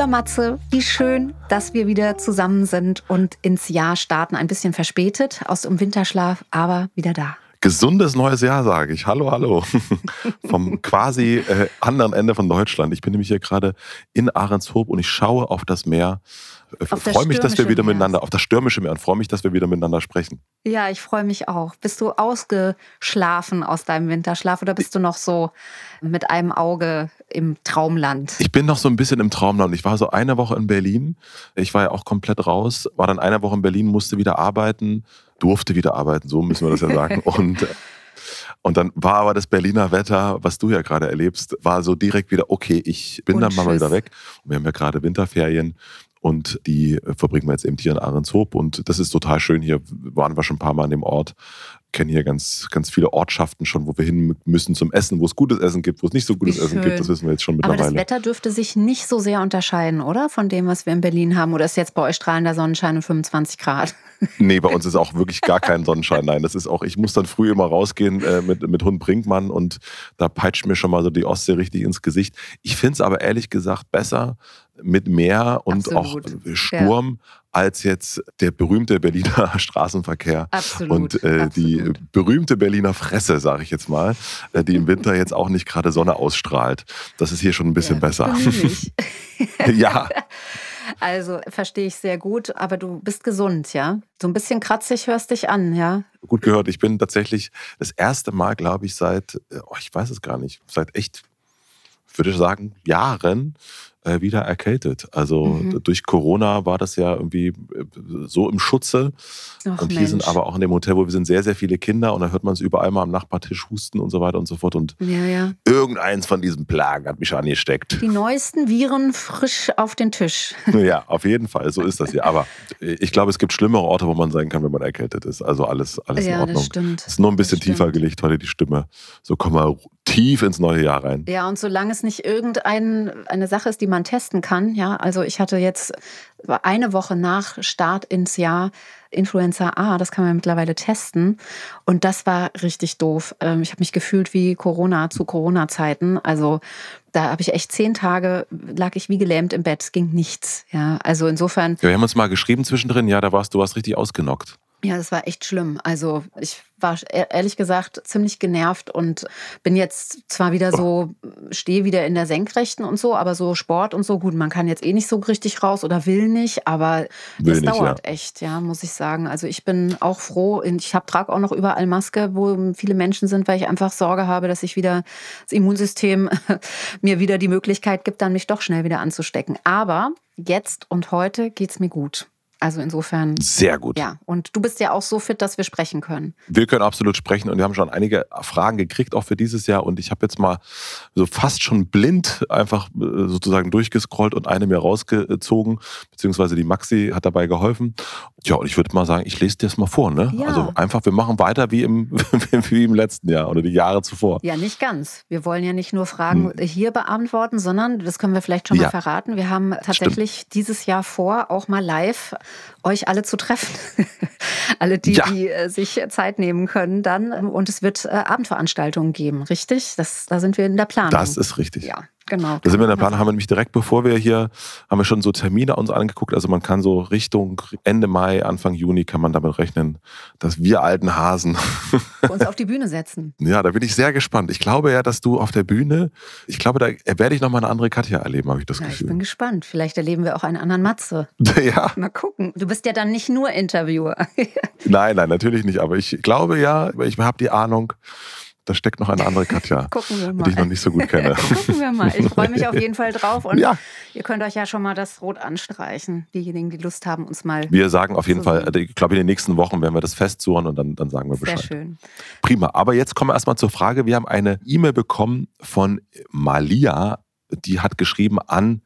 lieber Matze, wie schön, dass wir wieder zusammen sind und ins Jahr starten. Ein bisschen verspätet aus dem Winterschlaf, aber wieder da. Gesundes neues Jahr, sage ich. Hallo, hallo. Vom quasi äh, anderen Ende von Deutschland. Ich bin nämlich hier gerade in Ahrenshoop und ich schaue auf das Meer freue mich, dass wir wieder miteinander, auf das stürmische Meer und freue mich, dass wir wieder miteinander sprechen. Ja, ich freue mich auch. Bist du ausgeschlafen aus deinem Winterschlaf oder bist du noch so mit einem Auge im Traumland? Ich bin noch so ein bisschen im Traumland. Ich war so eine Woche in Berlin. Ich war ja auch komplett raus, war dann eine Woche in Berlin, musste wieder arbeiten, durfte wieder arbeiten, so müssen wir das ja sagen. und und dann war aber das Berliner Wetter, was du ja gerade erlebst, war so direkt wieder, okay, ich bin und dann mal wieder weg. wir haben ja gerade Winterferien und die verbringen wir jetzt eben hier in Ahrenshoop. Und das ist total schön. Hier waren wir schon ein paar Mal an dem Ort. Kennen hier ganz, ganz viele Ortschaften schon, wo wir hin müssen zum Essen, wo es gutes Essen gibt, wo es nicht so gutes Essen gibt. Das wissen wir jetzt schon mittlerweile. Aber das Wetter dürfte sich nicht so sehr unterscheiden, oder? Von dem, was wir in Berlin haben. Oder ist jetzt bei euch strahlender Sonnenschein und 25 Grad? Nee, bei uns ist auch wirklich gar kein Sonnenschein. Nein, das ist auch, ich muss dann früh immer rausgehen äh, mit, mit Hund Brinkmann und da peitscht mir schon mal so die Ostsee richtig ins Gesicht. Ich finde es aber ehrlich gesagt besser, mit Meer und Absolut. auch Sturm ja. Als jetzt der berühmte Berliner Straßenverkehr Absolut. und äh, die berühmte Berliner Fresse, sage ich jetzt mal, äh, die im Winter jetzt auch nicht gerade Sonne ausstrahlt. Das ist hier schon ein bisschen ja, besser. ja. Also verstehe ich sehr gut, aber du bist gesund, ja? So ein bisschen kratzig hörst dich an, ja? Gut gehört. Ich bin tatsächlich das erste Mal, glaube ich, seit, äh, oh, ich weiß es gar nicht, seit echt, würde ich sagen, Jahren äh, wieder erkältet. Also mhm. durch Corona war das ja irgendwie äh, so im Schutze. Ach, und hier Mensch. sind aber auch in dem Hotel, wo wir sind, sehr, sehr viele Kinder und da hört man es überall mal am Nachbartisch husten und so weiter und so fort. Und ja, ja. irgendeins von diesen Plagen hat mich angesteckt. Die neuesten Viren frisch auf den Tisch. Ja, auf jeden Fall. So ist das hier. Aber ich glaube, es gibt schlimmere Orte, wo man sein kann, wenn man erkältet ist. Also alles, alles ja, in Ordnung. Das stimmt. Es ist nur ein bisschen tiefer gelegt heute die Stimme. So kommen wir tief ins neue Jahr rein. Ja, und solange es nicht irgendeine Sache ist, die man testen kann, ja, also ich hatte jetzt eine Woche nach Start ins Jahr Influenza A, das kann man mittlerweile testen. Und das war richtig doof. Ähm, ich habe mich gefühlt wie Corona zu Corona-Zeiten. Also da habe ich echt zehn Tage, lag ich wie gelähmt im Bett, es ging nichts. Ja, also insofern. Ja, wir haben uns mal geschrieben zwischendrin, ja, da warst du warst richtig ausgenockt. Ja, das war echt schlimm. Also ich war e-, ehrlich gesagt ziemlich genervt und bin jetzt zwar wieder so, stehe wieder in der Senkrechten und so, aber so Sport und so, gut, man kann jetzt eh nicht so richtig raus oder will nicht, aber will das nicht, dauert ja. echt, ja, muss ich sagen. Also ich bin auch froh, ich trage auch noch überall Maske, wo viele Menschen sind, weil ich einfach Sorge habe, dass ich wieder das Immunsystem mir wieder die Möglichkeit gibt, dann mich doch schnell wieder anzustecken. Aber jetzt und heute geht es mir gut. Also insofern. Sehr gut. Ja, und du bist ja auch so fit, dass wir sprechen können. Wir können absolut sprechen und wir haben schon einige Fragen gekriegt, auch für dieses Jahr. Und ich habe jetzt mal so fast schon blind einfach äh, sozusagen durchgescrollt und eine mir rausgezogen, beziehungsweise die Maxi hat dabei geholfen. Ja, und ich würde mal sagen, ich lese dir das mal vor. Ne? Ja. Also einfach, wir machen weiter wie im, wie im letzten Jahr oder die Jahre zuvor. Ja, nicht ganz. Wir wollen ja nicht nur Fragen hm. hier beantworten, sondern, das können wir vielleicht schon mal ja. verraten, wir haben tatsächlich Stimmt. dieses Jahr vor, auch mal live euch alle zu treffen. alle, die, ja. die äh, sich Zeit nehmen können dann. Und es wird äh, Abendveranstaltungen geben, richtig? Das, da sind wir in der Planung. Das ist richtig. Ja. Genau. Da sind wir in der Planung, haben wir nämlich direkt bevor wir hier, haben wir schon so Termine uns angeguckt. Also man kann so Richtung Ende Mai, Anfang Juni kann man damit rechnen, dass wir alten Hasen uns auf die Bühne setzen. Ja, da bin ich sehr gespannt. Ich glaube ja, dass du auf der Bühne, ich glaube, da werde ich nochmal eine andere Katja erleben, habe ich das ja, Gefühl. Ich bin gespannt. Vielleicht erleben wir auch einen anderen Matze. Ja. Mal gucken. Du bist ja dann nicht nur Interviewer. nein, nein, natürlich nicht. Aber ich glaube ja, ich habe die Ahnung, da steckt noch eine andere Katja, Gucken wir mal. die ich noch nicht so gut kenne. Gucken wir mal. Ich freue mich auf jeden Fall drauf. Und Ja. ihr könnt euch ja schon mal das Rot anstreichen. Diejenigen, die Lust haben, uns mal. Wir sagen auf jeden Fall, ich glaube, in den nächsten Wochen werden wir das festsuchen und dann, dann sagen wir Sehr Bescheid. schön. Prima. Aber jetzt kommen wir erstmal zur Frage. Wir haben eine E-Mail bekommen von Malia, die hat geschrieben an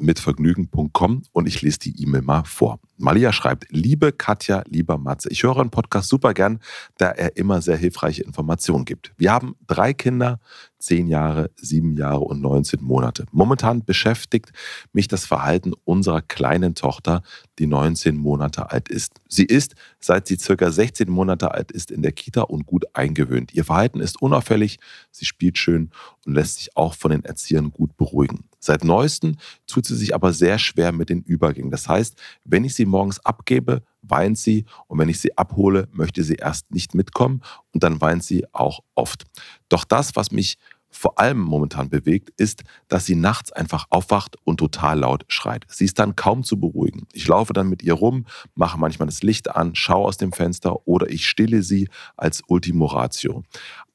familienrat.mitvergnügen.com und ich lese die E-Mail mal vor. Malia schreibt, liebe Katja, lieber Matze, ich höre einen Podcast super gern, da er immer sehr hilfreiche Informationen gibt. Wir haben drei Kinder, zehn Jahre, sieben Jahre und 19 Monate. Momentan beschäftigt mich das Verhalten unserer kleinen Tochter, die 19 Monate alt ist. Sie ist, seit sie circa 16 Monate alt ist, in der Kita und gut eingewöhnt. Ihr Verhalten ist unauffällig, sie spielt schön und lässt sich auch von den Erziehern gut beruhigen. Seit neuestem tut sie sich aber sehr schwer mit den Übergängen. Das heißt, wenn ich sie morgens abgebe, weint sie und wenn ich sie abhole, möchte sie erst nicht mitkommen und dann weint sie auch oft. Doch das, was mich vor allem momentan bewegt, ist, dass sie nachts einfach aufwacht und total laut schreit. Sie ist dann kaum zu beruhigen. Ich laufe dann mit ihr rum, mache manchmal das Licht an, schaue aus dem Fenster oder ich stille sie als Ultimo Ratio.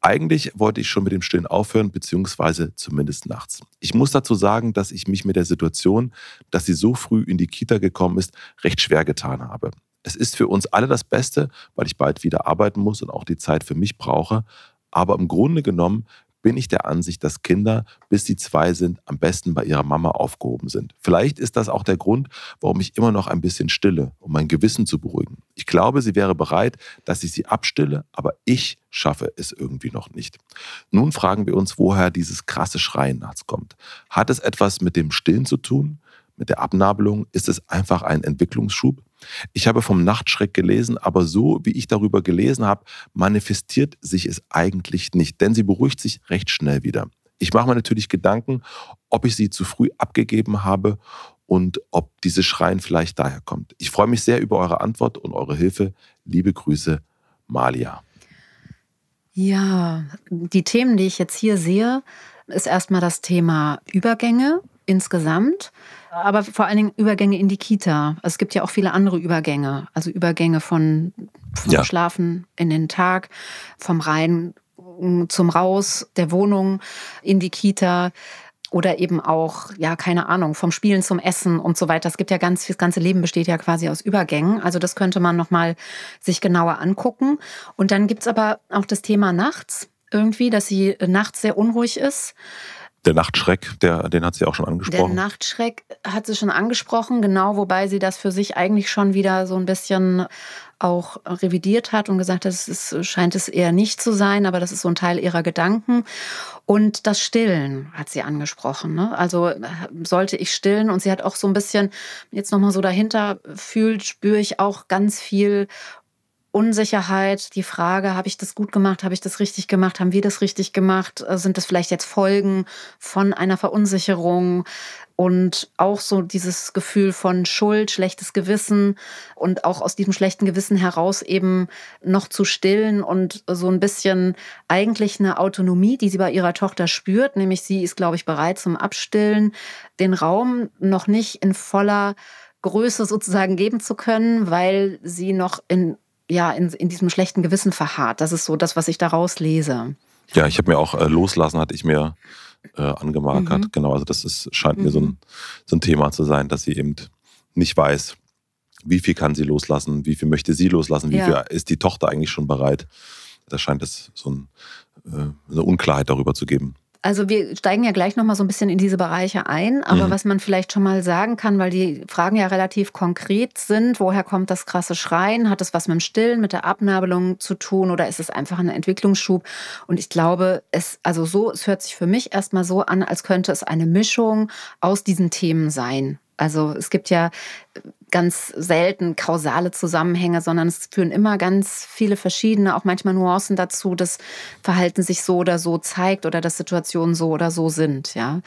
Eigentlich wollte ich schon mit dem Stillen aufhören, beziehungsweise zumindest nachts. Ich muss dazu sagen, dass ich mich mit der Situation, dass sie so früh in die Kita gekommen ist, recht schwer getan habe. Es ist für uns alle das Beste, weil ich bald wieder arbeiten muss und auch die Zeit für mich brauche. Aber im Grunde genommen bin ich der Ansicht, dass Kinder, bis sie zwei sind, am besten bei ihrer Mama aufgehoben sind. Vielleicht ist das auch der Grund, warum ich immer noch ein bisschen stille, um mein Gewissen zu beruhigen. Ich glaube, sie wäre bereit, dass ich sie abstille, aber ich schaffe es irgendwie noch nicht. Nun fragen wir uns, woher dieses krasse Schreien nachts kommt. Hat es etwas mit dem Stillen zu tun? Mit der Abnabelung? Ist es einfach ein Entwicklungsschub? Ich habe vom Nachtschreck gelesen, aber so wie ich darüber gelesen habe, manifestiert sich es eigentlich nicht, denn sie beruhigt sich recht schnell wieder. Ich mache mir natürlich Gedanken, ob ich sie zu früh abgegeben habe und ob dieses Schreien vielleicht daher kommt. Ich freue mich sehr über eure Antwort und eure Hilfe. Liebe Grüße, Malia. Ja, die Themen, die ich jetzt hier sehe, ist erstmal das Thema Übergänge insgesamt, aber vor allen Dingen Übergänge in die Kita. Es gibt ja auch viele andere Übergänge, also Übergänge von, vom Ja. Schlafen in den Tag, vom Rein zum Raus der Wohnung in die Kita oder eben auch, ja, keine Ahnung, vom Spielen zum Essen und so weiter. Es gibt ja ganz, das ganze Leben besteht ja quasi aus Übergängen. Also das könnte man nochmal sich genauer angucken. Und dann gibt's aber auch das Thema nachts irgendwie, dass sie nachts sehr unruhig ist. Der Nachtschreck, der, den hat sie auch schon Der angesprochen. Nachtschreck hat sie schon angesprochen, genau, wobei sie das für sich eigentlich schon wieder so ein bisschen auch revidiert hat und gesagt hat, es ist, scheint es eher nicht zu sein, aber das ist so ein Teil ihrer Gedanken. Und das Stillen hat sie angesprochen. Ne? Also äh, sollte ich stillen und sie hat auch so ein bisschen jetzt nochmal so dahinter fühlt, spüre ich auch ganz viel Unsicherheit, die Frage, habe ich das gut gemacht, habe ich das richtig gemacht, haben wir das richtig gemacht, Äh, sind das vielleicht jetzt Folgen von einer Verunsicherung? Und auch so dieses Gefühl von Schuld, schlechtes Gewissen und auch aus diesem schlechten Gewissen heraus eben noch zu stillen und so ein bisschen eigentlich eine Autonomie, die sie bei ihrer Tochter spürt, nämlich sie ist, glaube ich, bereit zum Abstillen, den Raum noch nicht in voller Größe sozusagen geben zu können, weil sie noch in ja, in, in diesem schlechten Gewissen verharrt. Das ist so das, was ich daraus lese. Ja, ich habe mir auch äh, loslassen, hatte ich mir äh, angemarkert. Mhm. Genau, also das ist, scheint mir so Mhm. ein, so ein Thema zu sein, dass sie eben nicht weiß, wie viel kann sie loslassen, wie viel möchte sie loslassen, wie Ja. viel ist die Tochter eigentlich schon bereit. Da scheint es so ein, äh, eine Unklarheit darüber zu geben. Also wir steigen ja gleich noch mal so ein bisschen in diese Bereiche ein, aber Mhm. was man vielleicht schon mal sagen kann, weil die Fragen ja relativ konkret sind, woher kommt das krasse Schreien? Hat es was mit dem Stillen, mit der Abnabelung zu tun oder ist es einfach ein Entwicklungsschub? Und ich glaube, es also so, es hört sich für mich erstmal so an, als könnte es eine Mischung aus diesen Themen sein. Also es gibt ja ganz selten kausale Zusammenhänge, sondern es führen immer ganz viele verschiedene, auch manchmal Nuancen dazu, dass Verhalten sich so oder so zeigt oder dass Situationen so oder so sind, ja.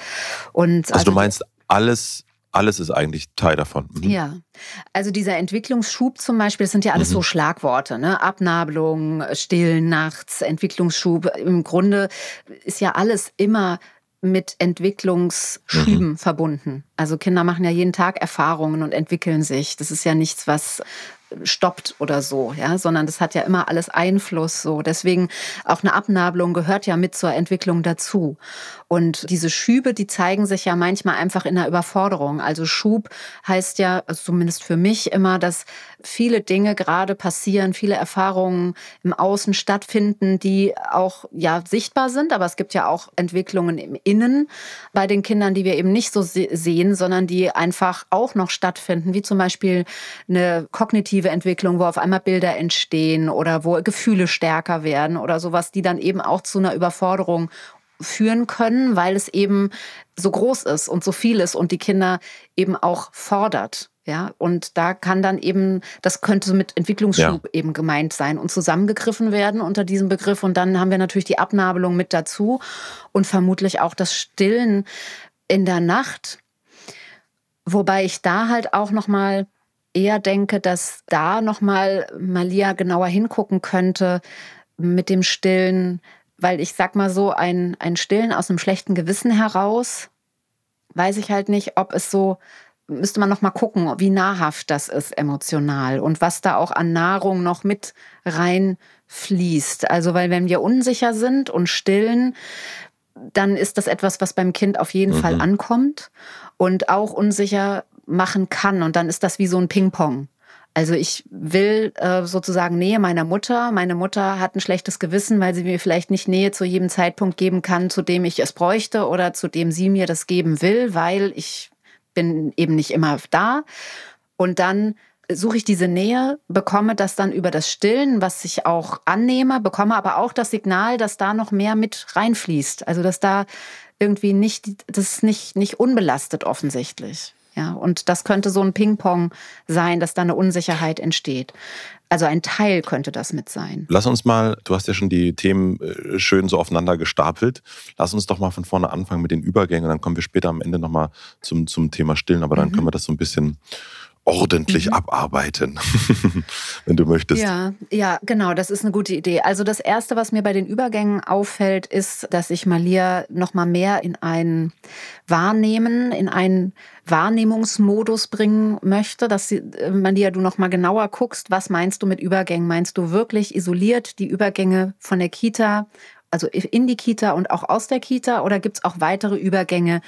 Und Also, du meinst, alles, alles ist eigentlich Teil davon. Mhm. ja, also dieser Entwicklungsschub zum Beispiel, das sind ja alles Mhm. so Schlagworte, ne? Abnabelung, Stillen nachts, Entwicklungsschub. Im Grunde ist ja alles immer mit Entwicklungsschüben verbunden. Also Kinder machen ja jeden Tag Erfahrungen und entwickeln sich. Das ist ja nichts, was stoppt oder so, ja, sondern das hat ja immer alles Einfluss so. Deswegen auch eine Abnabelung gehört ja mit zur Entwicklung dazu. Und diese Schübe, die zeigen sich ja manchmal einfach in der Überforderung. Also Schub heißt ja, also zumindest für mich immer, dass viele Dinge gerade passieren, viele Erfahrungen im Außen stattfinden, die auch ja sichtbar sind, aber es gibt ja auch Entwicklungen im Innen bei den Kindern, die wir eben nicht so sehen, sondern die einfach auch noch stattfinden, wie zum Beispiel eine kognitive Entwicklung, wo auf einmal Bilder entstehen oder wo Gefühle stärker werden oder sowas, die dann eben auch zu einer Überforderung führen können, weil es eben so groß ist und so viel ist und die Kinder eben auch fordert. Ja, und da kann dann eben, das könnte mit Entwicklungsschub ja. eben gemeint sein und zusammengegriffen werden unter diesem Begriff. Und dann haben wir natürlich die Abnabelung mit dazu und vermutlich auch das Stillen in der Nacht. Wobei ich da halt auch nochmal eher denke, dass da nochmal Malia genauer hingucken könnte mit dem Stillen, weil ich sag mal so, ein, ein Stillen aus einem schlechten Gewissen heraus, weiß ich halt nicht, ob es so, müsste man noch mal gucken, wie nahrhaft das ist emotional und was da auch an Nahrung noch mit reinfließt. Also, weil wenn wir unsicher sind und stillen, dann ist das etwas, was beim Kind auf jeden mhm. Fall ankommt und auch unsicher machen kann. Und dann ist das wie so ein Ping-Pong. Also ich will äh, sozusagen Nähe meiner Mutter. Meine Mutter hat ein schlechtes Gewissen, weil sie mir vielleicht nicht Nähe zu jedem Zeitpunkt geben kann, zu dem ich es bräuchte oder zu dem sie mir das geben will, weil ich bin eben nicht immer da. Und dann suche ich diese Nähe, bekomme das dann über das Stillen, was ich auch annehme, bekomme aber auch das Signal, dass da noch mehr mit reinfließt. Also dass da irgendwie nicht, das ist nicht, nicht unbelastet offensichtlich. Ja, und das könnte so ein Ping-Pong sein, dass da eine Unsicherheit entsteht. Also ein Teil könnte das mit sein. Lass uns mal, du hast ja schon die Themen äh, schön so aufeinander gestapelt. Lass uns doch mal von vorne anfangen mit den Übergängen. Dann kommen wir später am Ende nochmal zum, zum Thema Stillen. Aber dann mhm. können wir das so ein bisschen ordentlich mhm. abarbeiten, wenn du möchtest. Ja, ja, genau, das ist eine gute Idee. Also das erste, was mir bei den Übergängen auffällt, ist, dass ich Malia noch mal mehr in ein Wahrnehmen, in einen Wahrnehmungsmodus bringen möchte, dass sie, äh, Malia, du noch mal genauer guckst, was meinst du mit Übergängen? Meinst du wirklich isoliert die Übergänge von der Kita also in die Kita und auch aus der Kita? Oder gibt es auch weitere Übergänge,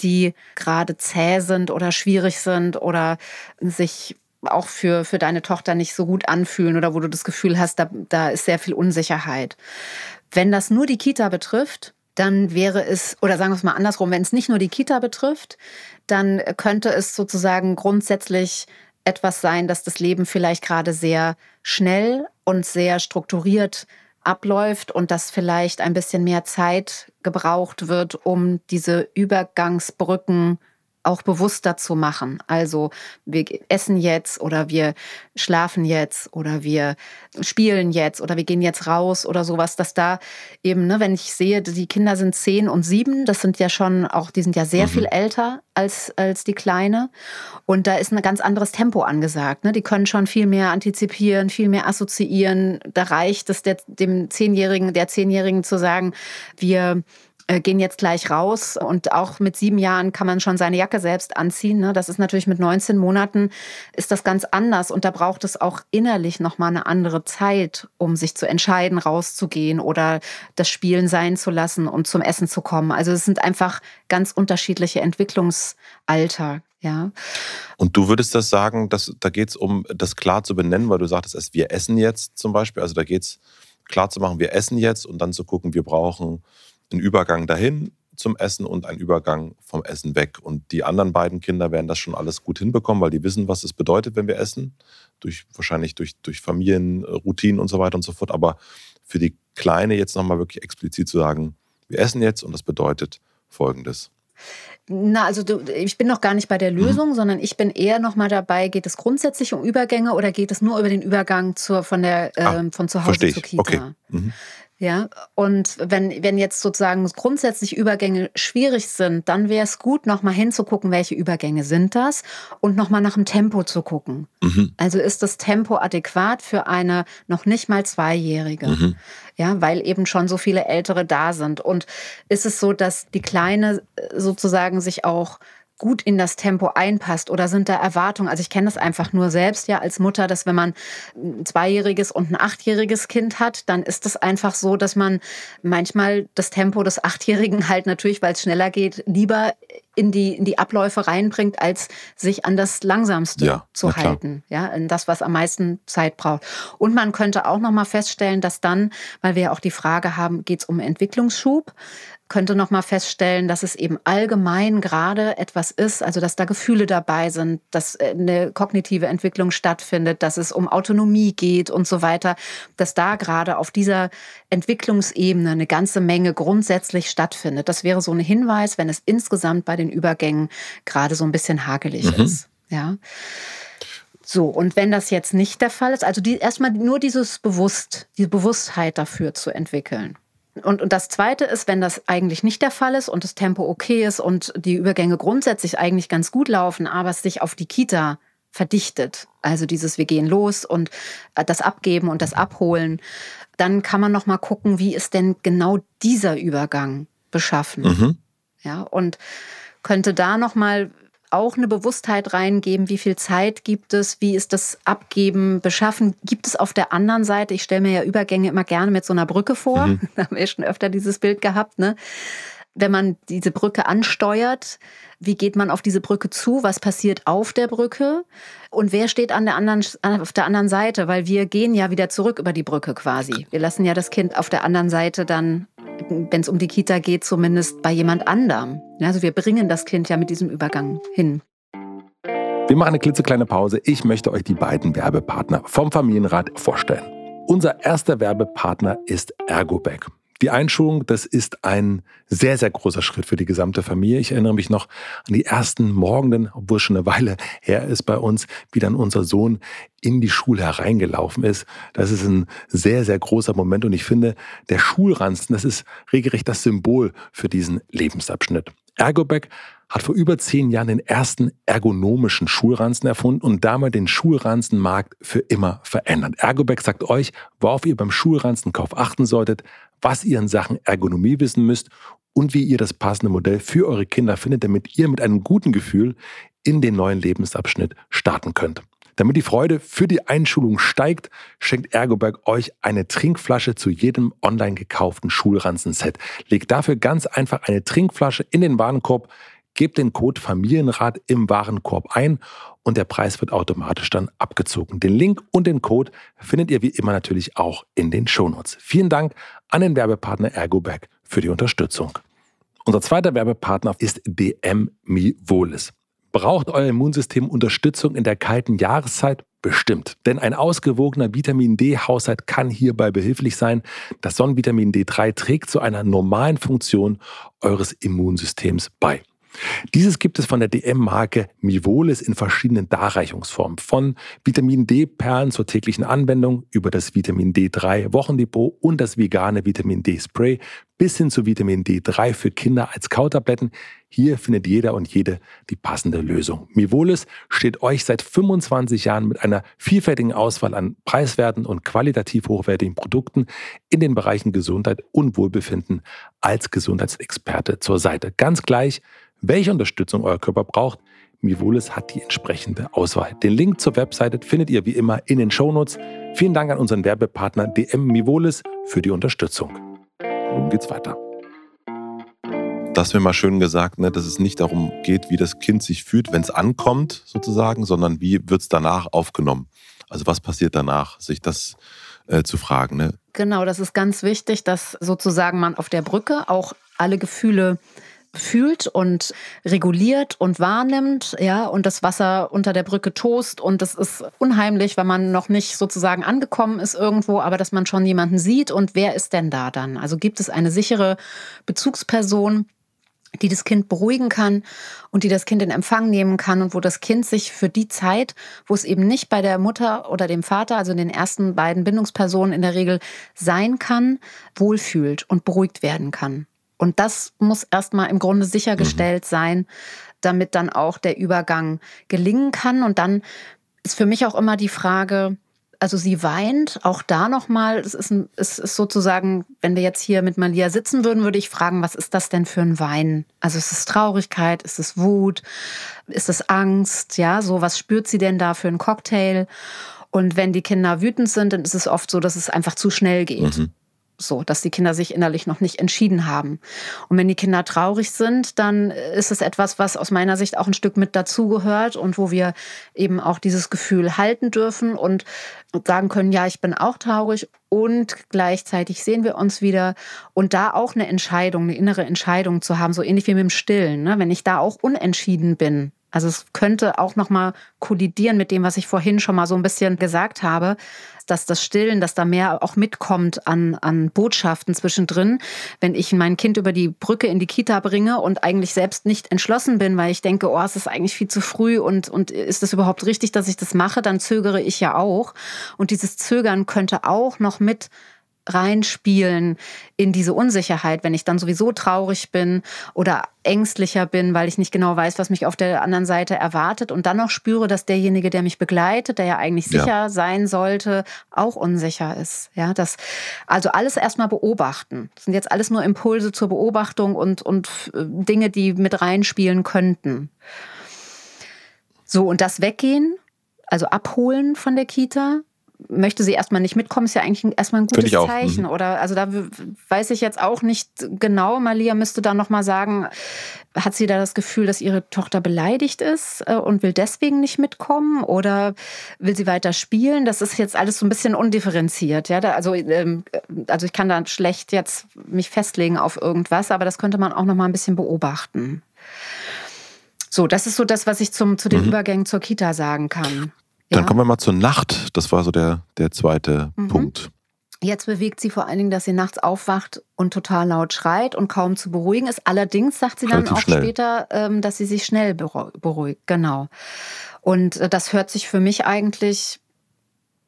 die gerade zäh sind oder schwierig sind oder sich auch für, für deine Tochter nicht so gut anfühlen oder wo du das Gefühl hast, da, da ist sehr viel Unsicherheit. Wenn das nur die Kita betrifft, dann wäre es, oder sagen wir es mal andersrum, wenn es nicht nur die Kita betrifft, dann könnte es sozusagen grundsätzlich etwas sein, dass das Leben vielleicht gerade sehr schnell und sehr strukturiert abläuft und dass vielleicht ein bisschen mehr Zeit gebraucht wird, um diese Übergangsbrücken auch bewusster zu machen. Also wir essen jetzt oder wir schlafen jetzt oder wir spielen jetzt oder wir gehen jetzt raus oder sowas, dass da eben, ne, wenn ich sehe, die Kinder sind zehn und sieben, das sind ja schon auch, die sind ja sehr mhm. viel älter als, als die Kleine. Und da ist ein ganz anderes Tempo angesagt. Ne? Die können schon viel mehr antizipieren, viel mehr assoziieren. Da reicht es der, dem Zehnjährigen, der Zehnjährigen zu sagen, wir gehen jetzt gleich raus und auch mit sieben Jahren kann man schon seine Jacke selbst anziehen. Ne? Das ist natürlich mit 19 Monaten ist das ganz anders und da braucht es auch innerlich nochmal eine andere Zeit, um sich zu entscheiden, rauszugehen oder das Spielen sein zu lassen und zum Essen zu kommen. Also es sind einfach ganz unterschiedliche Entwicklungsalter. Ja. Und du würdest das sagen, dass, da geht es um das klar zu benennen, weil du sagtest, wir essen jetzt zum Beispiel. Also da geht es klar zu machen, wir essen jetzt und dann zu gucken, wir brauchen einen Übergang dahin zum Essen und einen Übergang vom Essen weg. Und die anderen beiden Kinder werden das schon alles gut hinbekommen, weil die wissen, was es bedeutet, wenn wir essen. Durch, wahrscheinlich durch, durch Familienroutinen und so weiter und so fort. Aber für die Kleine jetzt nochmal wirklich explizit zu sagen, wir essen jetzt und das bedeutet Folgendes. Na, also du, ich bin noch gar nicht bei der Lösung, mhm. sondern ich bin eher noch mal dabei, geht es grundsätzlich um Übergänge oder geht es nur über den Übergang zur, von, der, äh, ah, von zu Hause zur Kita? Okay. Mhm. Ja, und wenn, wenn jetzt sozusagen grundsätzlich Übergänge schwierig sind, dann wäre es gut, nochmal hinzugucken, welche Übergänge sind das und nochmal nach dem Tempo zu gucken. Mhm. Also ist das Tempo adäquat für eine noch nicht mal Zweijährige? Mhm. Ja, weil eben schon so viele Ältere da sind. Und ist es so, dass die Kleine sozusagen sich auch gut in das Tempo einpasst oder sind da Erwartungen? Also ich kenne das einfach nur selbst ja als Mutter, dass wenn man ein zweijähriges und ein achtjähriges Kind hat, dann ist es einfach so, dass man manchmal das Tempo des Achtjährigen halt natürlich, weil es schneller geht, lieber in die, in die Abläufe reinbringt, als sich an das Langsamste ja, zu halten. Ja, in das, was am meisten Zeit braucht. Und man könnte auch noch mal feststellen, dass dann, weil wir ja auch die Frage haben, geht es um Entwicklungsschub? Könnte noch mal feststellen, dass es eben allgemein gerade etwas ist, also dass da Gefühle dabei sind, dass äh, eine kognitive Entwicklung stattfindet, dass es um Autonomie geht und so weiter, dass da gerade auf dieser Entwicklungsebene eine ganze Menge grundsätzlich stattfindet. Das wäre so ein Hinweis, wenn es insgesamt bei den Übergängen gerade so ein bisschen hakelig mhm. ist. Ja. So, und wenn das jetzt nicht der Fall ist, also die, erstmal nur dieses Bewusst, die Bewusstheit dafür zu entwickeln. Und, und das Zweite ist, wenn das eigentlich nicht der Fall ist und das Tempo okay ist und die Übergänge grundsätzlich eigentlich ganz gut laufen, aber es sich auf die Kita verdichtet, also dieses wir gehen los und äh, das Abgeben und das Abholen, dann kann man noch mal gucken, wie ist denn genau dieser Übergang beschaffen, mhm. ja und könnte da noch mal auch eine Bewusstheit reingeben, wie viel Zeit gibt es, wie ist das Abgeben beschaffen, gibt es auf der anderen Seite, ich stelle mir ja Übergänge immer gerne mit so einer Brücke vor, mhm. da haben wir schon öfter dieses Bild gehabt, ne? wenn man diese Brücke ansteuert, wie geht man auf diese Brücke zu, was passiert auf der Brücke und wer steht an der anderen, auf der anderen Seite, weil wir gehen ja wieder zurück über die Brücke quasi. Wir lassen ja das Kind auf der anderen Seite dann, wenn es um die Kita geht, zumindest bei jemand anderem. Also wir bringen das Kind ja mit diesem Übergang hin. Wir machen eine klitzekleine Pause. Ich möchte euch die beiden Werbepartner vom Familienrat vorstellen. Unser erster Werbepartner ist Ergobag. Die Einschulung, das ist ein sehr, sehr großer Schritt für die gesamte Familie. Ich erinnere mich noch an die ersten Morgenden, obwohl schon eine Weile her ist bei uns, wie dann unser Sohn in die Schule hereingelaufen ist. Das ist ein sehr, sehr großer Moment und ich finde, der Schulranzen, das ist regelrecht das Symbol für diesen Lebensabschnitt. Ergobag hat vor über zehn Jahren den ersten ergonomischen Schulranzen erfunden und damit den Schulranzenmarkt für immer verändert. Ergobag sagt euch, worauf ihr beim Schulranzenkauf achten solltet, was ihr in Sachen Ergonomie wissen müsst und wie ihr das passende Modell für eure Kinder findet, damit ihr mit einem guten Gefühl in den neuen Lebensabschnitt starten könnt. Damit die Freude für die Einschulung steigt, schenkt Ergoberg euch eine Trinkflasche zu jedem online gekauften Schulranzen-Set. Legt dafür ganz einfach eine Trinkflasche in den Warenkorb, gebt den Code Familienrat im Warenkorb ein und der Preis wird automatisch dann abgezogen. Den Link und den Code findet ihr wie immer natürlich auch in den Shownotes. Vielen Dank an den Werbepartner Ergobag für die Unterstützung. Unser zweiter Werbepartner ist DM Mivolis. Braucht euer Immunsystem Unterstützung in der kalten Jahreszeit? Bestimmt. Denn ein ausgewogener Vitamin D-Haushalt kann hierbei behilflich sein. Das Sonnenvitamin D3 trägt zu einer normalen Funktion eures Immunsystems bei. Dieses gibt es von der DM-Marke Mivolis in verschiedenen Darreichungsformen. Von Vitamin D-Perlen zur täglichen Anwendung über das Vitamin D3 Wochendepot und das vegane Vitamin D-Spray bis hin zu Vitamin D3 für Kinder als Kautabletten. Hier findet jeder und jede die passende Lösung. Mivolis steht euch seit 25 Jahren mit einer vielfältigen Auswahl an preiswerten und qualitativ hochwertigen Produkten in den Bereichen Gesundheit und Wohlbefinden als Gesundheitsexperte zur Seite. Ganz gleich, welche Unterstützung euer Körper braucht, Mivolis hat die entsprechende Auswahl. Den Link zur Webseite findet ihr wie immer in den Shownotes. Vielen Dank an unseren Werbepartner DM Mivolis für die Unterstützung. Nun geht's weiter. Das wäre mal schön gesagt, ne, dass es nicht darum geht, wie das Kind sich fühlt, wenn es ankommt, sozusagen, sondern wie wird es danach aufgenommen. Also was passiert danach, sich das äh, zu fragen. Ne? Genau, das ist ganz wichtig, dass sozusagen man auf der Brücke auch alle Gefühle fühlt und reguliert und wahrnimmt, ja, und das Wasser unter der Brücke tost und das ist unheimlich, wenn man noch nicht sozusagen angekommen ist irgendwo, aber dass man schon jemanden sieht und wer ist denn da dann? Also gibt es eine sichere Bezugsperson, die das Kind beruhigen kann und die das Kind in Empfang nehmen kann und wo das Kind sich für die Zeit, wo es eben nicht bei der Mutter oder dem Vater, also den ersten beiden Bindungspersonen in der Regel sein kann, wohlfühlt und beruhigt werden kann. Und das muss erstmal im Grunde sichergestellt mhm. sein, damit dann auch der Übergang gelingen kann. Und dann ist für mich auch immer die Frage, also sie weint, auch da nochmal, es ist, ein, es ist sozusagen, wenn wir jetzt hier mit Malia sitzen würden, würde ich fragen, was ist das denn für ein Wein? Also ist es Traurigkeit, ist es Wut, ist es Angst, ja, so was spürt sie denn da für einen Cocktail? Und wenn die Kinder wütend sind, dann ist es oft so, dass es einfach zu schnell geht. Mhm so, dass die Kinder sich innerlich noch nicht entschieden haben. Und wenn die Kinder traurig sind, dann ist es etwas, was aus meiner Sicht auch ein Stück mit dazugehört und wo wir eben auch dieses Gefühl halten dürfen und sagen können, ja, ich bin auch traurig und gleichzeitig sehen wir uns wieder und da auch eine Entscheidung, eine innere Entscheidung zu haben, so ähnlich wie mit dem Stillen. Ne? Wenn ich da auch unentschieden bin, also es könnte auch noch mal kollidieren mit dem, was ich vorhin schon mal so ein bisschen gesagt habe, dass das Stillen, dass da mehr auch mitkommt an, an Botschaften zwischendrin. Wenn ich mein Kind über die Brücke in die Kita bringe und eigentlich selbst nicht entschlossen bin, weil ich denke, oh, es ist eigentlich viel zu früh und, und ist es überhaupt richtig, dass ich das mache, dann zögere ich ja auch. Und dieses Zögern könnte auch noch mit reinspielen in diese Unsicherheit, wenn ich dann sowieso traurig bin oder ängstlicher bin, weil ich nicht genau weiß, was mich auf der anderen Seite erwartet und dann noch spüre, dass derjenige, der mich begleitet, der ja eigentlich sicher ja. sein sollte, auch unsicher ist. Ja, das also alles erstmal beobachten. Das sind jetzt alles nur Impulse zur Beobachtung und und äh, Dinge, die mit reinspielen könnten. So und das Weggehen, also abholen von der Kita, möchte sie erstmal nicht mitkommen, ist ja eigentlich erstmal ein gutes Zeichen. Mhm. Oder also da weiß ich jetzt auch nicht genau. Malia müsste da nochmal sagen, hat sie da das Gefühl, dass ihre Tochter beleidigt ist äh, und will deswegen nicht mitkommen? Oder will sie weiter spielen? Das ist jetzt alles so ein bisschen undifferenziert. Ja? also, ähm, also ich kann da schlecht jetzt mich festlegen auf irgendwas, aber das könnte man auch nochmal ein bisschen beobachten. So, das ist so das, was ich zum, zu den mhm. Übergängen zur Kita sagen kann. Dann kommen wir mal zur Nacht. Das war so der, der zweite mhm. Punkt. Jetzt bewegt sie vor allen Dingen, dass sie nachts aufwacht und total laut schreit und kaum zu beruhigen ist. Allerdings sagt sie Relativ dann auch schnell. später, ähm, dass sie sich schnell beruhigt. Genau. Und äh, das hört sich für mich eigentlich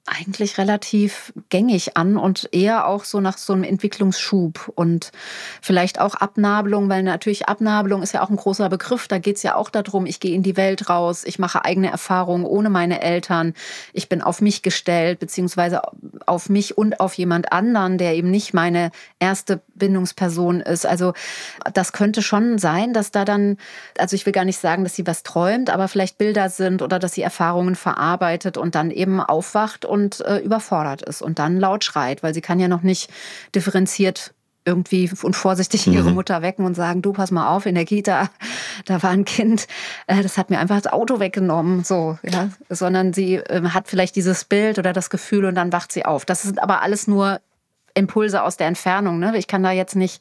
eigentlich relativ gängig an und eher auch so nach so einem Entwicklungsschub und vielleicht auch Abnabelung, weil natürlich Abnabelung ist ja auch ein großer Begriff. Da geht es ja auch darum, ich gehe in die Welt raus, ich mache eigene Erfahrungen ohne meine Eltern, ich bin auf mich gestellt, beziehungsweise auf mich und auf jemand anderen, der eben nicht meine erste Bindungsperson ist. Also das könnte schon sein, dass da dann, also ich will gar nicht sagen, dass sie was träumt, aber vielleicht Bilder sind oder dass sie Erfahrungen verarbeitet und dann eben aufwacht und äh, überfordert ist und dann laut schreit, weil sie kann ja noch nicht differenziert irgendwie und vorsichtig ihre mhm. Mutter wecken und sagen, du pass mal auf, in der Kita, da war ein Kind, äh, das hat mir einfach das Auto weggenommen, so, ja, sondern sie äh, hat vielleicht dieses Bild oder das Gefühl und dann wacht sie auf. Das sind aber alles nur Impulse aus der Entfernung. Ne? Ich kann da jetzt nicht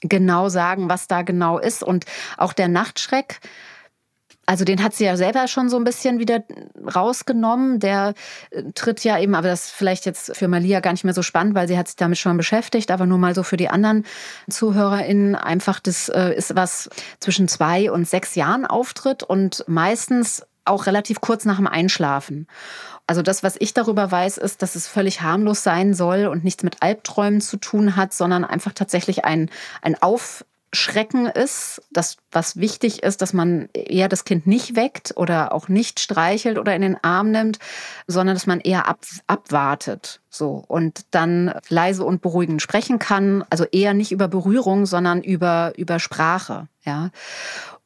genau sagen, was da genau ist. Und auch der Nachtschreck, also den hat sie ja selber schon so ein bisschen wieder rausgenommen. Der äh, tritt ja eben, aber das ist vielleicht jetzt für Malia gar nicht mehr so spannend, weil sie hat sich damit schon beschäftigt, aber nur mal so für die anderen ZuhörerInnen einfach, das äh, ist was zwischen zwei und sechs Jahren auftritt und meistens auch relativ kurz nach dem Einschlafen. Also das, was ich darüber weiß, ist, dass es völlig harmlos sein soll und nichts mit Albträumen zu tun hat, sondern einfach tatsächlich ein, ein Auf Schrecken ist, das, was wichtig ist, dass man eher das Kind nicht weckt oder auch nicht streichelt oder in den Arm nimmt, sondern dass man eher ab, abwartet. So und dann leise und beruhigend sprechen kann, also eher nicht über Berührung, sondern über, über Sprache. Ja.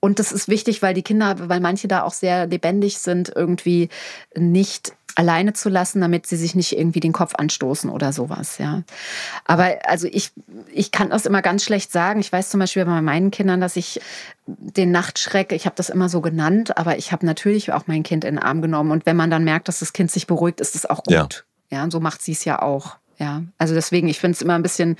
Und das ist wichtig, weil die Kinder, weil manche da auch sehr lebendig sind, irgendwie nicht alleine zu lassen, damit sie sich nicht irgendwie den Kopf anstoßen oder sowas, ja. Aber also ich, ich kann das immer ganz schlecht sagen. Ich weiß zum Beispiel bei meinen Kindern, dass ich den Nachtschreck, ich habe das immer so genannt, aber ich habe natürlich auch mein Kind in den Arm genommen. Und wenn man dann merkt, dass das Kind sich beruhigt, ist es auch gut. Ja. ja, und so macht sie es ja auch. Ja, also deswegen, ich finde es immer ein bisschen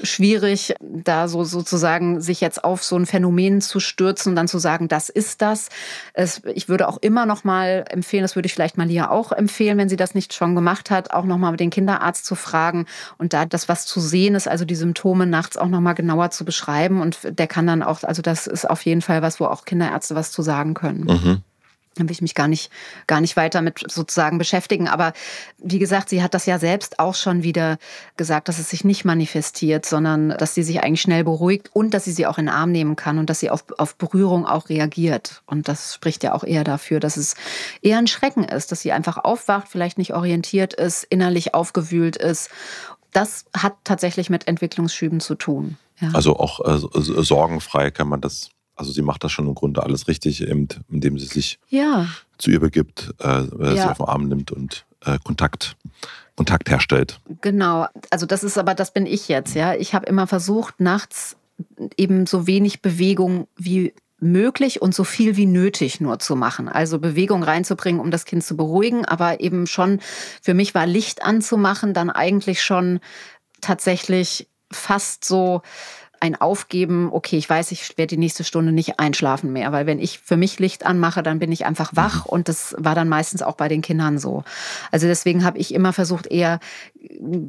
schwierig, da so sozusagen sich jetzt auf so ein Phänomen zu stürzen und dann zu sagen, das ist das. Es, ich würde auch immer noch mal empfehlen, das würde ich vielleicht Malia auch empfehlen, wenn sie das nicht schon gemacht hat, auch noch mal den Kinderarzt zu fragen und da das, was zu sehen ist, also die Symptome nachts auch noch mal genauer zu beschreiben und der kann dann auch, also das ist auf jeden Fall was, wo auch Kinderärzte was zu sagen können. Mhm. Dann will ich mich gar nicht, gar nicht weiter mit sozusagen beschäftigen. Aber wie gesagt, sie hat das ja selbst auch schon wieder gesagt, dass es sich nicht manifestiert, sondern dass sie sich eigentlich schnell beruhigt und dass sie sie auch in den Arm nehmen kann und dass sie auf, auf Berührung auch reagiert. Und das spricht ja auch eher dafür, dass es eher ein Schrecken ist, dass sie einfach aufwacht, vielleicht nicht orientiert ist, innerlich aufgewühlt ist. Das hat tatsächlich mit Entwicklungsschüben zu tun. Ja. Also auch äh, sorgenfrei kann man das also sie macht das schon im Grunde alles richtig, indem sie sich ja. zu ihr begibt, äh, ja. sie auf den Arm nimmt und äh, Kontakt, Kontakt herstellt. Genau, also das ist aber, das bin ich jetzt, ja. Ich habe immer versucht, nachts eben so wenig Bewegung wie möglich und so viel wie nötig nur zu machen. Also Bewegung reinzubringen, um das Kind zu beruhigen, aber eben schon, für mich war Licht anzumachen, dann eigentlich schon tatsächlich fast so ein Aufgeben, okay, ich weiß, ich werde die nächste Stunde nicht einschlafen mehr, weil wenn ich für mich Licht anmache, dann bin ich einfach wach mhm. und das war dann meistens auch bei den Kindern so. Also deswegen habe ich immer versucht, eher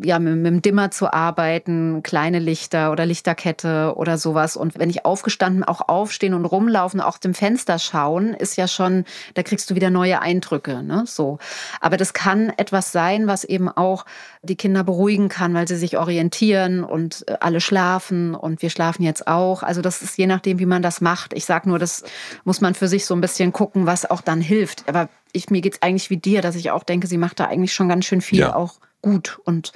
ja, mit, mit dem Dimmer zu arbeiten, kleine Lichter oder Lichterkette oder sowas. Und wenn ich aufgestanden, auch aufstehen und rumlaufen, auch dem Fenster schauen, ist ja schon, da kriegst du wieder neue Eindrücke. Ne? So. Aber das kann etwas sein, was eben auch die Kinder beruhigen kann, weil sie sich orientieren und äh, alle schlafen und wir schlafen jetzt auch. Also das ist je nachdem, wie man das macht. Ich sage nur, das muss man für sich so ein bisschen gucken, was auch dann hilft. Aber ich, mir geht es eigentlich wie dir, dass ich auch denke, sie macht da eigentlich schon ganz schön viel ja. auch gut und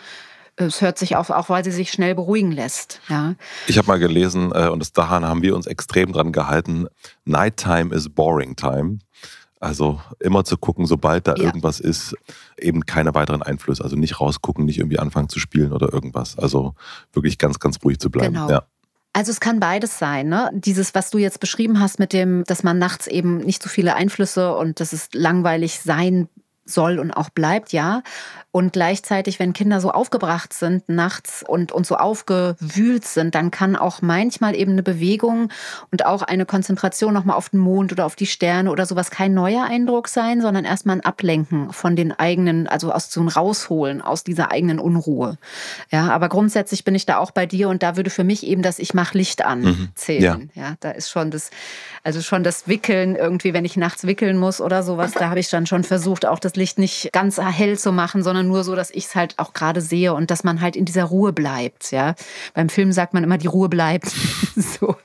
äh, es hört sich auf, auch weil sie sich schnell beruhigen lässt. Ja. Ich habe mal gelesen, äh, und das, daran haben wir uns extrem dran gehalten, Nighttime is boring time. Also immer zu gucken, sobald da ja. irgendwas ist, eben keine weiteren Einflüsse. Also nicht rausgucken, nicht irgendwie anfangen zu spielen oder irgendwas. Also wirklich ganz, ganz ruhig zu bleiben. Genau. Ja. Also es kann beides sein, ne? Dieses, was du jetzt beschrieben hast mit dem, dass man nachts eben nicht so viele Einflüsse und dass es langweilig sein soll und auch bleibt, ja. Und gleichzeitig, wenn Kinder so aufgebracht sind nachts und, und so aufgewühlt sind, dann kann auch manchmal eben eine Bewegung und auch eine Konzentration nochmal auf den Mond oder auf die Sterne oder sowas kein neuer Eindruck sein, sondern erstmal ein Ablenken von den eigenen, also aus so ein Rausholen aus dieser eigenen Unruhe. Ja, aber grundsätzlich bin ich da auch bei dir und da würde für mich eben das Ich mach Licht an mhm. zählen. Ja. ja, da ist schon das, also schon das Wickeln irgendwie, wenn ich nachts wickeln muss oder sowas, da habe ich dann schon versucht, auch das Licht nicht ganz hell zu machen, sondern nur so, dass ich es halt auch gerade sehe und dass man halt in dieser Ruhe bleibt. Ja, beim Film sagt man immer, die Ruhe bleibt. so,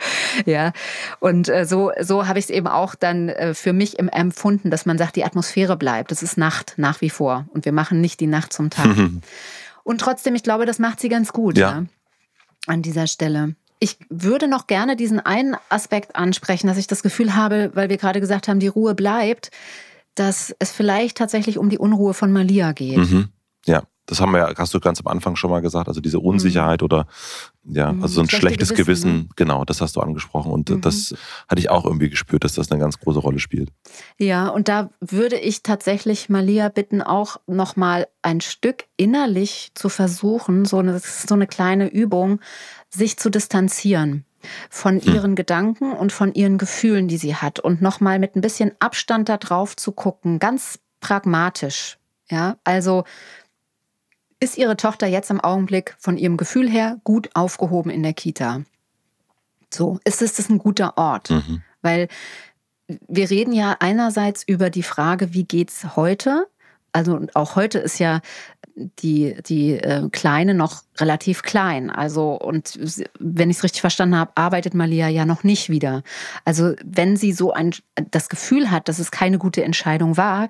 ja. Und äh, so, so habe ich es eben auch dann äh, für mich im empfunden, dass man sagt, die Atmosphäre bleibt. Das ist Nacht nach wie vor und wir machen nicht die Nacht zum Tag. und trotzdem, ich glaube, das macht sie ganz gut. ja. ja an dieser Stelle. Ich würde noch gerne diesen einen Aspekt ansprechen, dass ich das Gefühl habe, weil wir gerade gesagt haben, die Ruhe bleibt, dass es vielleicht tatsächlich um die Unruhe von Malia geht. Mhm. Ja, das haben wir ja, hast du ganz am Anfang schon mal gesagt, also diese Unsicherheit mhm. oder ja, mhm. also so ein schlechtes Gewissen, Gewissen ne? genau, das hast du angesprochen und mhm. das hatte ich auch irgendwie gespürt, dass das eine ganz große Rolle spielt. Ja, und da würde ich tatsächlich Malia bitten, auch nochmal ein Stück innerlich zu versuchen, so eine, so eine kleine Übung, sich zu distanzieren von hm. ihren hm. Gedanken und von ihren Gefühlen, die sie hat und nochmal mit ein bisschen Abstand da drauf zu gucken, ganz pragmatisch. Ja, also ist ihre Tochter jetzt im Augenblick von ihrem Gefühl her gut aufgehoben in der Kita? So, ist es ein guter Ort? Mhm. Weil wir reden ja einerseits über die Frage, wie geht's heute? Also auch heute ist ja die, die äh, Kleine noch relativ klein. Also, und wenn ich es richtig verstanden habe, arbeitet Malia ja noch nicht wieder. Also, wenn sie so ein, das Gefühl hat, dass es keine gute Entscheidung war,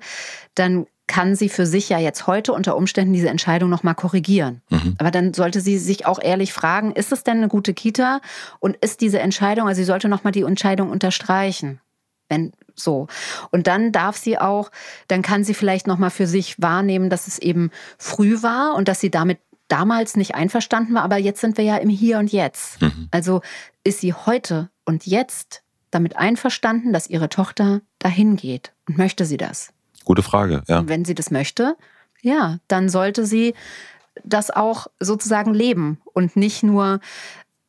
dann kann sie für sich ja jetzt heute unter Umständen diese Entscheidung nochmal korrigieren. Mhm. Aber dann sollte sie sich auch ehrlich fragen, ist es denn eine gute Kita? Und ist diese Entscheidung, also sie sollte nochmal die Entscheidung unterstreichen. Wenn, so. Und dann darf sie auch, dann kann sie vielleicht nochmal für sich wahrnehmen, dass es eben früh war und dass sie damit damals nicht einverstanden war, aber jetzt sind wir ja im Hier und Jetzt. Mhm. Also ist sie heute und jetzt damit einverstanden, dass ihre Tochter dahin geht und möchte sie das? Gute Frage, ja. Und wenn sie das möchte, ja, dann sollte sie das auch sozusagen leben und nicht nur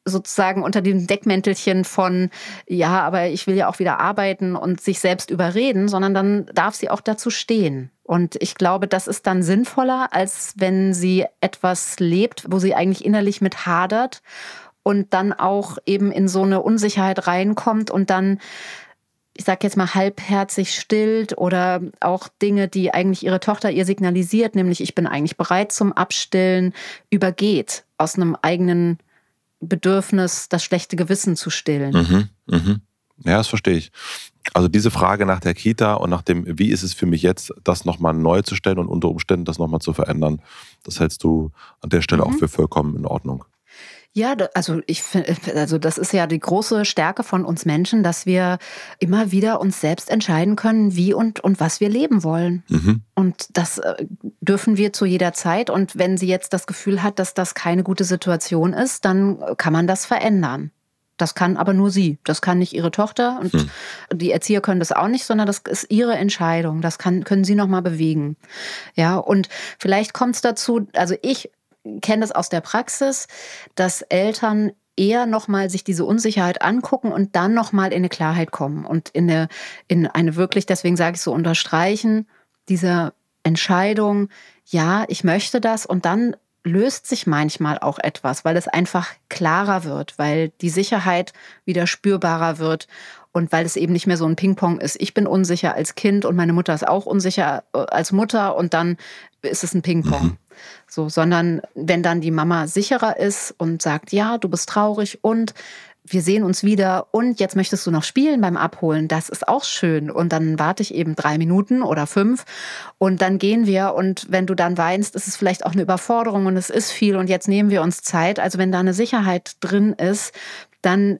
sozusagen unter dem Deckmäntelchen von, ja, aber ich will ja auch wieder arbeiten und sich selbst überreden, sondern dann darf sie auch dazu stehen. Und ich glaube, das ist dann sinnvoller, als wenn sie etwas lebt, wo sie eigentlich innerlich mit hadert und dann auch eben in so eine Unsicherheit reinkommt und dann ich sag jetzt mal, halbherzig stillt oder auch Dinge, die eigentlich ihre Tochter ihr signalisiert, nämlich ich bin eigentlich bereit zum Abstillen, übergeht aus einem eigenen Bedürfnis, das schlechte Gewissen zu stillen. Mhm, mhm. Ja, das verstehe ich. Also diese Frage nach der Kita und nach dem, wie ist es für mich jetzt, das nochmal neu zu stellen und unter Umständen das nochmal zu verändern, das hältst du an der Stelle mhm. auch für vollkommen in Ordnung. Ja, also ich finde, also das ist ja die große Stärke von uns Menschen, dass wir immer wieder uns selbst entscheiden können, wie und, und was wir leben wollen. Mhm. Und das äh, dürfen wir zu jeder Zeit. Und wenn sie jetzt das Gefühl hat, dass das keine gute Situation ist, dann kann man das verändern. Das kann aber nur sie. Das kann nicht ihre Tochter und hm. die Erzieher können das auch nicht, sondern das ist ihre Entscheidung. Das kann, können sie nochmal bewegen. Ja, und vielleicht kommt es dazu, also ich kenne das aus der Praxis, dass Eltern eher nochmal sich diese Unsicherheit angucken und dann nochmal in eine Klarheit kommen und in eine, in eine wirklich, deswegen sage ich so, unterstreichen, diese Entscheidung, ja, ich möchte das und dann löst sich manchmal auch etwas, weil es einfach klarer wird, weil die Sicherheit wieder spürbarer wird und weil es eben nicht mehr so ein Ping-Pong ist. Ich bin unsicher als Kind und meine Mutter ist auch unsicher äh, als Mutter und dann ist es ein Ping-Pong. Mhm. So, sondern wenn dann die Mama sicherer ist und sagt, ja, du bist traurig und wir sehen uns wieder und jetzt möchtest du noch spielen beim Abholen, das ist auch schön. Und dann warte ich eben drei Minuten oder fünf und dann gehen wir und wenn du dann weinst, ist es vielleicht auch eine Überforderung und es ist viel und jetzt nehmen wir uns Zeit. Also wenn da eine Sicherheit drin ist, dann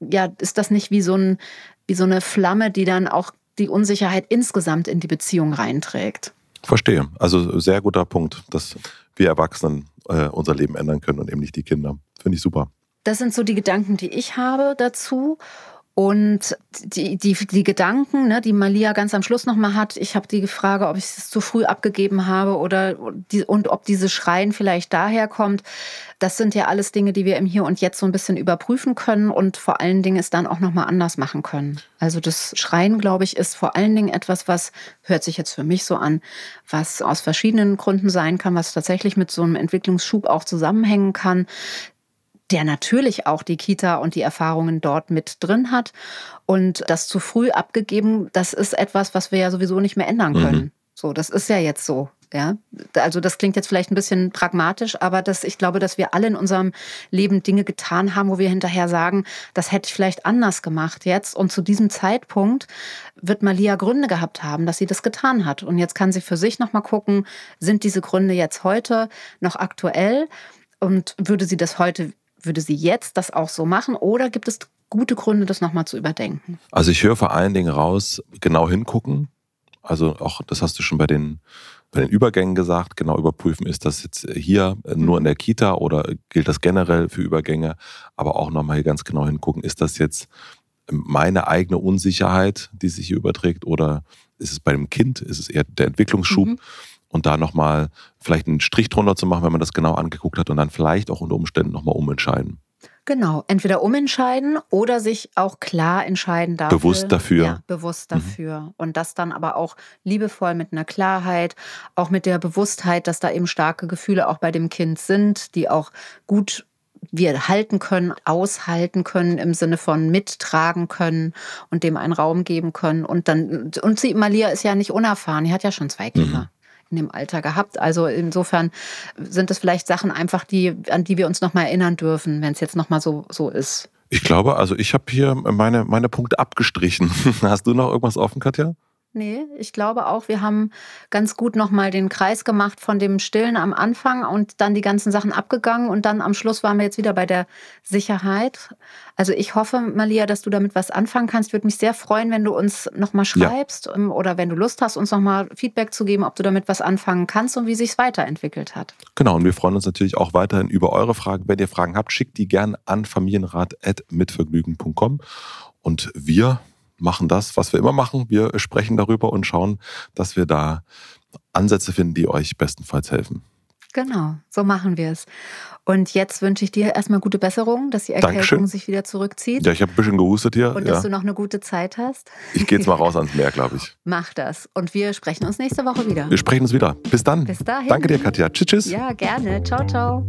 ja, ist das nicht wie so, ein, wie so eine Flamme, die dann auch die Unsicherheit insgesamt in die Beziehung reinträgt. Verstehe. Also sehr guter Punkt, dass wir Erwachsenen äh, unser Leben ändern können und eben nicht die Kinder. Finde ich super. Das sind so die Gedanken, die ich habe dazu. Und die, die, die Gedanken, ne, die Malia ganz am Schluss nochmal hat, ich habe die Frage, ob ich es zu früh abgegeben habe oder die, und ob dieses Schreien vielleicht daherkommt. Das sind ja alles Dinge, die wir im Hier und Jetzt so ein bisschen überprüfen können und vor allen Dingen es dann auch nochmal anders machen können. Also das Schreien, glaube ich, ist vor allen Dingen etwas, was, hört sich jetzt für mich so an, was aus verschiedenen Gründen sein kann, was tatsächlich mit so einem Entwicklungsschub auch zusammenhängen kann der natürlich auch die Kita und die Erfahrungen dort mit drin hat. Und das zu früh abgegeben, das ist etwas, was wir ja sowieso nicht mehr ändern mhm. können. Mhm. So, das ist ja jetzt so. Ja, also das klingt jetzt vielleicht ein bisschen pragmatisch, aber das, ich glaube, dass wir alle in unserem Leben Dinge getan haben, wo wir hinterher sagen, das hätte ich vielleicht anders gemacht jetzt. Und zu diesem Zeitpunkt wird Malia Gründe gehabt haben, dass sie das getan hat. Und jetzt kann sie für sich nochmal gucken, sind diese Gründe jetzt heute noch aktuell? Und würde sie das heute würde sie jetzt das auch so machen oder gibt es gute Gründe, das nochmal zu überdenken? Also ich höre vor allen Dingen raus, genau hingucken. Also auch, das hast du schon bei den, bei den Übergängen gesagt, genau überprüfen, ist das jetzt hier nur in der Kita oder gilt das generell für Übergänge, aber auch nochmal hier ganz genau hingucken, ist das jetzt meine eigene Unsicherheit, die sich hier überträgt oder ist es bei dem Kind, ist es eher der Entwicklungsschub? Mhm und da nochmal vielleicht einen Strich drunter zu machen, wenn man das genau angeguckt hat und dann vielleicht auch unter Umständen nochmal umentscheiden. Genau, entweder umentscheiden oder sich auch klar entscheiden dafür. Bewusst dafür. Ja, bewusst mhm. dafür. Mhm. Und das dann aber auch liebevoll mit einer Klarheit, auch mit der Bewusstheit, dass da eben starke Gefühle auch bei dem Kind sind, die auch gut wir halten können, aushalten können im Sinne von mittragen können und dem einen Raum geben können. Und dann, und sie, Malia ist ja nicht unerfahren, die hat ja schon zwei Kinder. Mhm in dem Alter gehabt. Also insofern sind es vielleicht Sachen einfach, die, an die wir uns nochmal erinnern dürfen, wenn es jetzt nochmal so, so ist. Ich glaube, also ich habe hier meine, meine Punkte abgestrichen. Hast du noch irgendwas offen, Katja? Nee, ich glaube auch, wir haben ganz gut nochmal den Kreis gemacht von dem Stillen am Anfang und dann die ganzen Sachen abgegangen und dann am Schluss waren wir jetzt wieder bei der Sicherheit. Also ich hoffe, Malia, dass du damit was anfangen kannst. Ich würde mich sehr freuen, wenn du uns nochmal schreibst ja. Ähm, oder wenn du Lust hast, uns nochmal Feedback zu geben, ob du damit was anfangen kannst und wie sich weiterentwickelt hat. Genau, und wir freuen uns natürlich auch weiterhin über eure Fragen. Wenn ihr Fragen habt, schickt die gerne an familienrat.mitvergnügen.com und wir machen das, was wir immer machen. Wir sprechen darüber und schauen, dass wir da Ansätze finden, die euch bestenfalls helfen. Genau, so machen wir es. Und jetzt wünsche ich dir erstmal gute Besserung, dass die Erkältung Dankeschön. sich wieder zurückzieht. Ja, ich habe ein bisschen gehustet hier. Und ja. dass du noch eine gute Zeit hast. Ich gehe jetzt mal raus ans Meer, glaube ich. Mach das. Und wir sprechen uns nächste Woche wieder. Wir sprechen uns wieder. Bis dann. Bis dahin. Danke dir, Katja. Tschüss, tschüss. Ja, gerne. Ciao, ciao.